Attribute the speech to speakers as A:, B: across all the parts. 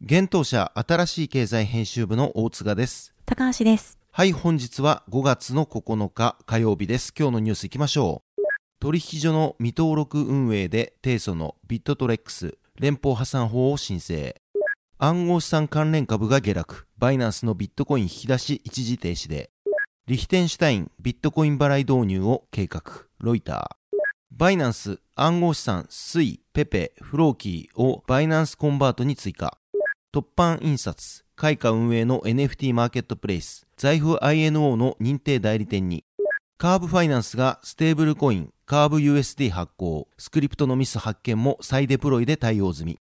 A: 現当社新しい経済編集部の大塚です。
B: 高橋です。
A: はい、本日は5月の9日火曜日です。今日のニュースいきましょう。取引所の未登録運営で提訴のビットトレックス連邦破産法を申請。暗号資産関連株が下落。バイナンスのビットコイン引き出し一時停止で。リヒテンシュタインビットコイン払い導入を計画。ロイター。バイナンス暗号資産スイ、ペペ、フローキーをバイナンスコンバートに追加。突版印刷、開花運営の NFT マーケットプレイス、財布 INO の認定代理店に。カーブファイナンスがステーブルコイン、カーブ USD 発行、スクリプトのミス発見も再デプロイで対応済み。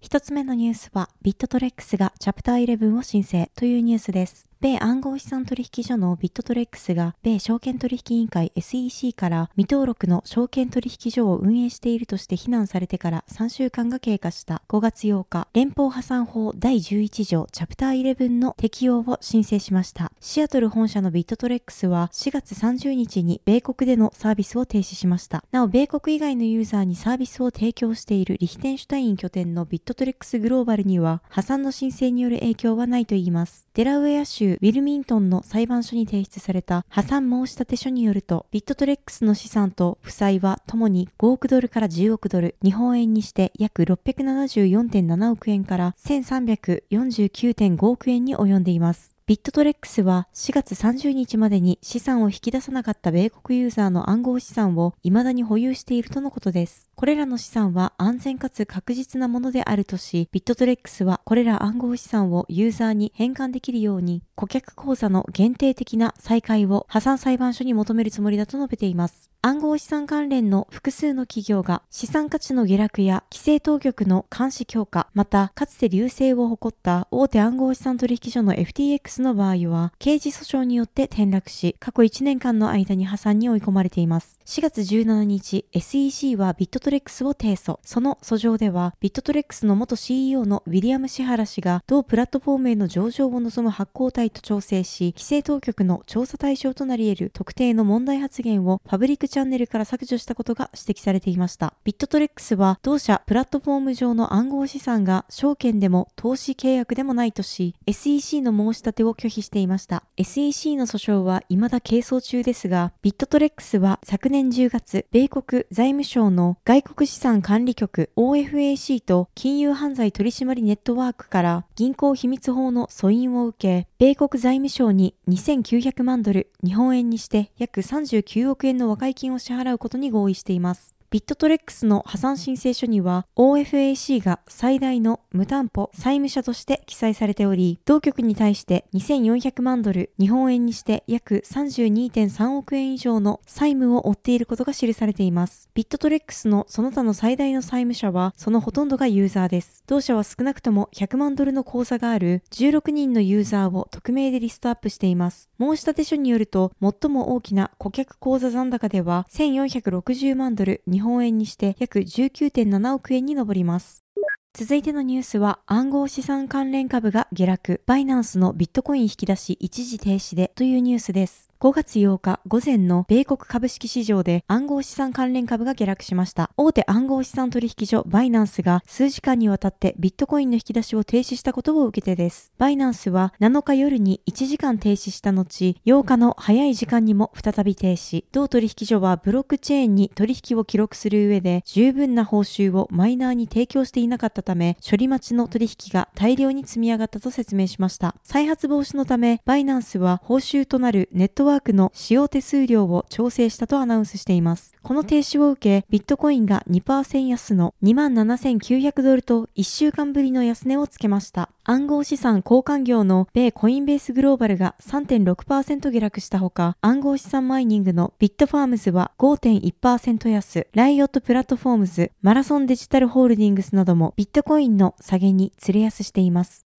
B: 一つ目のニュースは、ビットトレックスがチャプター11を申請というニュースです。米暗号資産取引所のビットトレックスが米証券取引委員会 SEC から未登録の証券取引所を運営しているとして非難されてから3週間が経過した5月8日、連邦破産法第11条チャプター11の適用を申請しました。シアトル本社のビットトレックスは4月30日に米国でのサービスを停止しました。なお、米国以外のユーザーにサービスを提供しているリヒテンシュタイン拠点のビットトレックスグローバルには破産の申請による影響はないといいます。デラウェア州ウィルミントンの裁判所に提出された破産申立書によると、ビットトレックスの資産と負債はともに5億ドルから10億ドル、日本円にして約674.7億円から1349.5億円に及んでいます。ビットトレックスは4月30日までに資産を引き出さなかった米国ユーザーの暗号資産を未だに保有しているとのことです。これらの資産は安全かつ確実なものであるとし、ビットトレックスはこれら暗号資産をユーザーに返還できるように、顧客口座の限定的な再開を破産裁判所に求めるつもりだと述べています。暗号資産関連の複数の企業が資産価値の下落や規制当局の監視強化、またかつて隆盛を誇った大手暗号資産取引所の FTX の場合は刑事訴訟によって転落し、過去1年間の間に破産に追い込まれています。4月17日、SEC はビットトレックスを提訴。その訴状では、ビットトレックスの元 CEO のウィリアム・シハラ氏が同プラットフォームへの上場を望む発行体と調整し、規制当局の調査対象となり得る特定の問題発言をパブリックチャンネルから削除したことが指摘されていました。ビットトレックスは同社プラットフォーム上の暗号資産が証券でも投資契約でもないとし、SEC の申し立てを拒否していました。SEC の訴訟は未だ係争中ですが、ビットトレックスは昨年10月、米国財務省の外国資産管理局 OFAC と金融犯罪取締ネットワークから銀行秘密法の訴因を受け、米国財務省に2900万ドル、日本円にして約39億円の和解金を支払うことに合意しています。ビットトレックスの破産申請書には OFAC が最大の無担保債務者として記載されており、当局に対して2400万ドル、日本円にして約32.3億円以上の債務を負っていることが記されています。ビットトレックスのその他の最大の債務者はそのほとんどがユーザーです。同社は少なくとも100万ドルの口座がある16人のユーザーを匿名でリストアップしています。申立書によると、最も大きな顧客口座残高では1460万ドル、日日本円にして約19.7億円に上ります。続いてのニュースは暗号資産関連株が下落、バイナンスのビットコイン引き出し一時停止でというニュースです。5月8日午前の米国株式市場で暗号資産関連株が下落しました。大手暗号資産取引所バイナンスが数時間にわたってビットコインの引き出しを停止したことを受けてです。バイナンスは7日夜に1時間停止した後、8日の早い時間にも再び停止。同取引所はブロックチェーンに取引を記録する上で十分な報酬をマイナーに提供していなかったため、処理待ちの取引が大量に積み上がったと説明しました。再発防止のため、バイナンスは報酬となるネットワークの使用手数料を調整したとアナウンスしています。この停止を受け、ビットコインが2%安の27,900ドルと1週間ぶりの安値をつけました。暗号資産交換業の米コインベースグローバルが3.6%下落したほか、暗号資産マイニングのビットファームズは5.1%安、ライオットプラットフォームズ、マラソンデジタルホールディングスなどもビットコインの下げに釣れ安しています。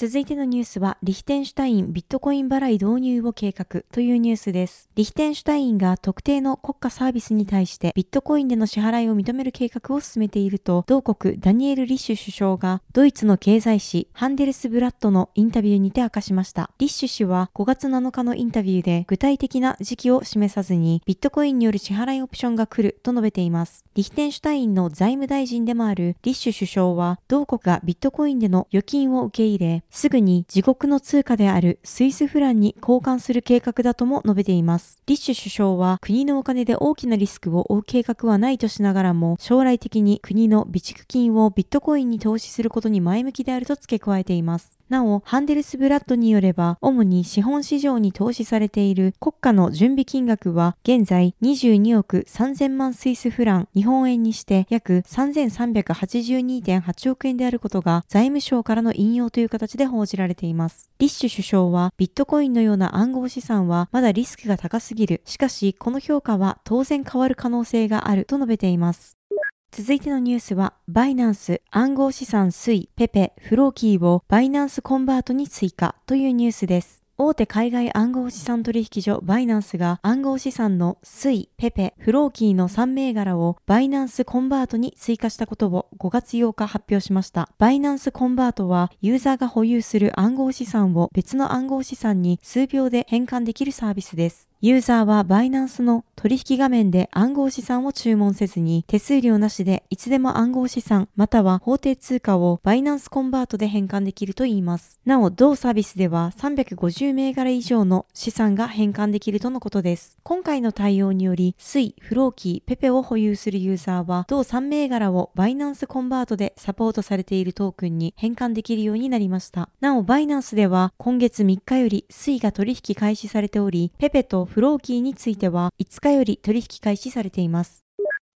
B: 続いてのニュースは、リヒテンシュタインビットコイン払い導入を計画というニュースです。リヒテンシュタインが特定の国家サービスに対してビットコインでの支払いを認める計画を進めていると、同国ダニエル・リッシュ首相がドイツの経済誌ハンデルスブラットのインタビューにて明かしました。リッシュ氏は5月7日のインタビューで具体的な時期を示さずにビットコインによる支払いオプションが来ると述べています。リヒテンシュタインの財務大臣でもあるリッシュ首相は同国がビットコインでの預金を受け入れ、すぐに自国の通貨であるスイスフランに交換する計画だとも述べています。リッシュ首相は国のお金で大きなリスクを負う計画はないとしながらも、将来的に国の備蓄金をビットコインに投資することに前向きであると付け加えています。なお、ハンデルスブラッドによれば、主に資本市場に投資されている国家の準備金額は、現在22億3000万スイスフラン、日本円にして約3382.8億円であることが、財務省からの引用という形でで報じられています。リッシュ首相は、ビットコインのような暗号資産はまだリスクが高すぎる。しかし、この評価は当然変わる可能性があると述べています。続いてのニュースは、バイナンス暗号資産スイペペフローキーをバイナンスコンバートに追加というニュースです。大手海外暗号資産取引所バイナンスが暗号資産のスイ、ペペ、フローキーの3銘柄をバイナンスコンバートに追加したことを5月8日発表しました。バイナンスコンバートはユーザーが保有する暗号資産を別の暗号資産に数秒で変換できるサービスです。ユーザーはバイナンスの取引画面で暗号資産を注文せずに手数料なしでいつでも暗号資産または法定通貨をバイナンスコンバートで変換できるといいます。なお、同サービスでは350銘柄以上の資産が変換できるとのことです。今回の対応により、スイ、フローキー、ペペを保有するユーザーは同3銘柄をバイナンスコンバートでサポートされているトークンに変換できるようになりました。なお、バイナンスでは今月3日よりスイが取引開始されており、ペペとフローキーについては5日より取引開始されています。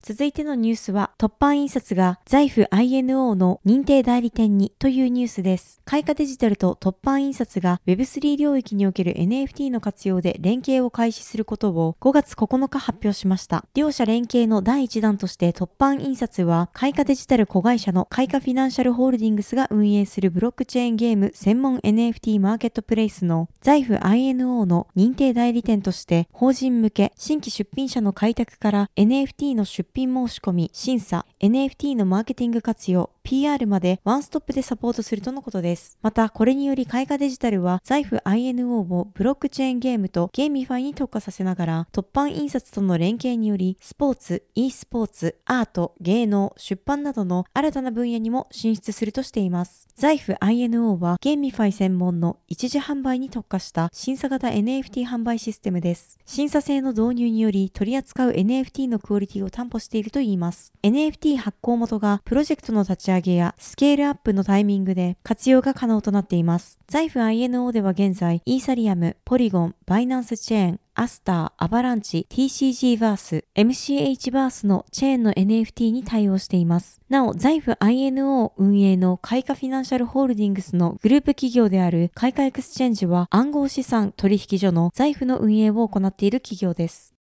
B: 続いてのニュースは、突版印刷が財布 INO の認定代理店にというニュースです。開花デジタルと突版印刷が Web3 領域における NFT の活用で連携を開始することを5月9日発表しました。両者連携の第1弾として突版印刷は開花デジタル子会社の開花フィナンシャルホールディングスが運営するブロックチェーンゲーム専門 NFT マーケットプレイスの財布 INO の認定代理店として法人向け新規出品者の開拓から NFT の出品申し込み、審査、NFT のマーケティング活用、PR までワンストップでサポートするとのことです。また、これにより開花デジタルは財布 INO をブロックチェーンゲームとゲーミファイに特化させながら、凸版印刷との連携により、スポーツ、e スポーツ、アート、芸能、出版などの新たな分野にも進出するとしています。財布 INO はゲーミファイ専門の一時販売に特化した審査型 NFT 販売システムです。審査制の導入により取り扱う NFT のクオリティを担保しているといいます。NFT 発行元がプロジェクトの立ち上げやスケールアップのタイミングで活用が可能となっています。財布 INO では現在、イーサリアム、ポリゴン、バイナンスチェーン、アスター、アバランチ、TCG バース、MCH バースのチェーンの NFT に対応しています。なお、財布 INO 運営の開花フィナンシャルホールディングスのグループ企業であるカイカエクスチェンジは暗号資産取引所の Zaif の運営を行っている企業です。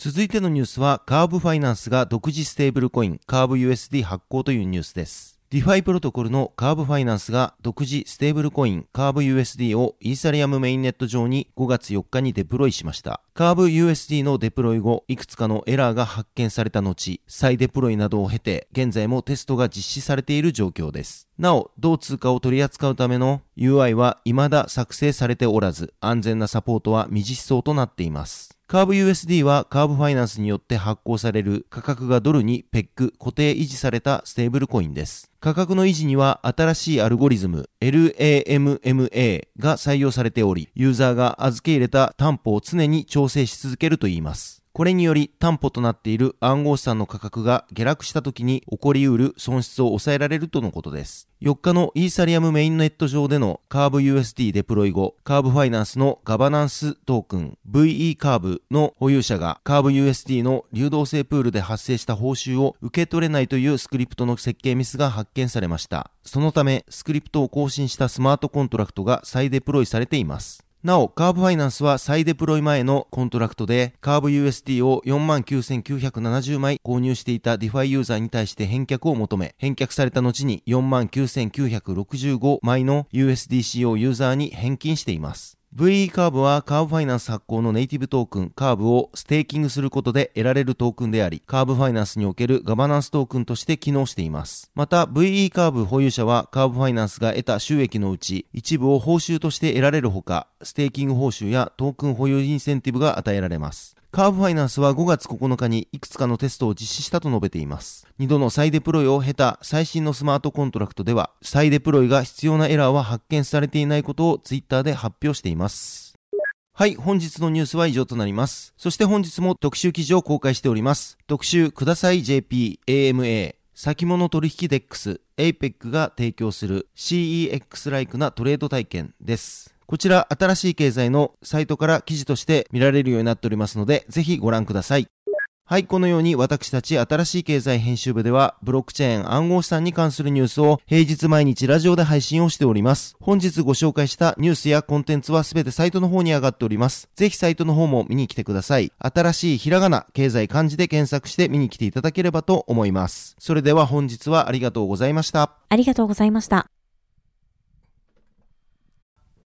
A: 続いてのニュースは、カーブファイナンスが独自ステーブルコイン、カーブ USD 発行というニュースです。ディファイプロトコルのカーブファイナンスが独自ステーブルコインカーブ USD をイーサリアムメインネット上に5月4日にデプロイしました。カーブ USD のデプロイ後、いくつかのエラーが発見された後、再デプロイなどを経て、現在もテストが実施されている状況です。なお、同通貨を取り扱うための UI は未だ作成されておらず、安全なサポートは未実装となっています。カーブ USD はカーブファイナンスによって発行される価格がドルにペック固定維持されたステーブルコインです。価格の維持には新しいアルゴリズム LLAMMA が採用されており、ユーザーが預け入れた担保を常に調整し続けるといいます。これにより担保となっている暗号資産の価格が下落した時に起こり得る損失を抑えられるとのことです。4日のイーサリアムメインネット上でのカーブ USD デプロイ後、カーブファイナンスのガバナンストークン VE カーブの保有者がカーブ USD の流動性プールで発生した報酬を受け取れないというスクリプトの設計ミスが発見されました。そのため、スクリプトを更新したスマートコントラクトが再デプロイされています。なお、カーブファイナンスは再デプロイ前のコントラクトで、カーブ USD を49,970枚購入していた DeFi ユーザーに対して返却を求め、返却された後に49,965枚の USDC をユーザーに返金しています。VE カーブはカーブファイナンス発行のネイティブトークンカーブをステーキングすることで得られるトークンであり、カーブファイナンスにおけるガバナンストークンとして機能しています。また VE カーブ保有者はカーブファイナンスが得た収益のうち一部を報酬として得られるほか、ステーキング報酬やトークン保有インセンティブが与えられます。カーブファイナンスは5月9日にいくつかのテストを実施したと述べています。2度の再デプロイを経た最新のスマートコントラクトでは、再デプロイが必要なエラーは発見されていないことをツイッターで発表しています。はい、本日のニュースは以上となります。そして本日も特集記事を公開しております。特集ください JP AMA 先物取引デックス APEC が提供する CEX ライクなトレード体験です。こちら新しい経済のサイトから記事として見られるようになっておりますので、ぜひご覧ください。はい、このように私たち新しい経済編集部では、ブロックチェーン暗号資産に関するニュースを平日毎日ラジオで配信をしております。本日ご紹介したニュースやコンテンツはすべてサイトの方に上がっております。ぜひサイトの方も見に来てください。新しいひらがな、経済漢字で検索して見に来ていただければと思います。それでは本日はありがとうございました。
B: ありがとうございました。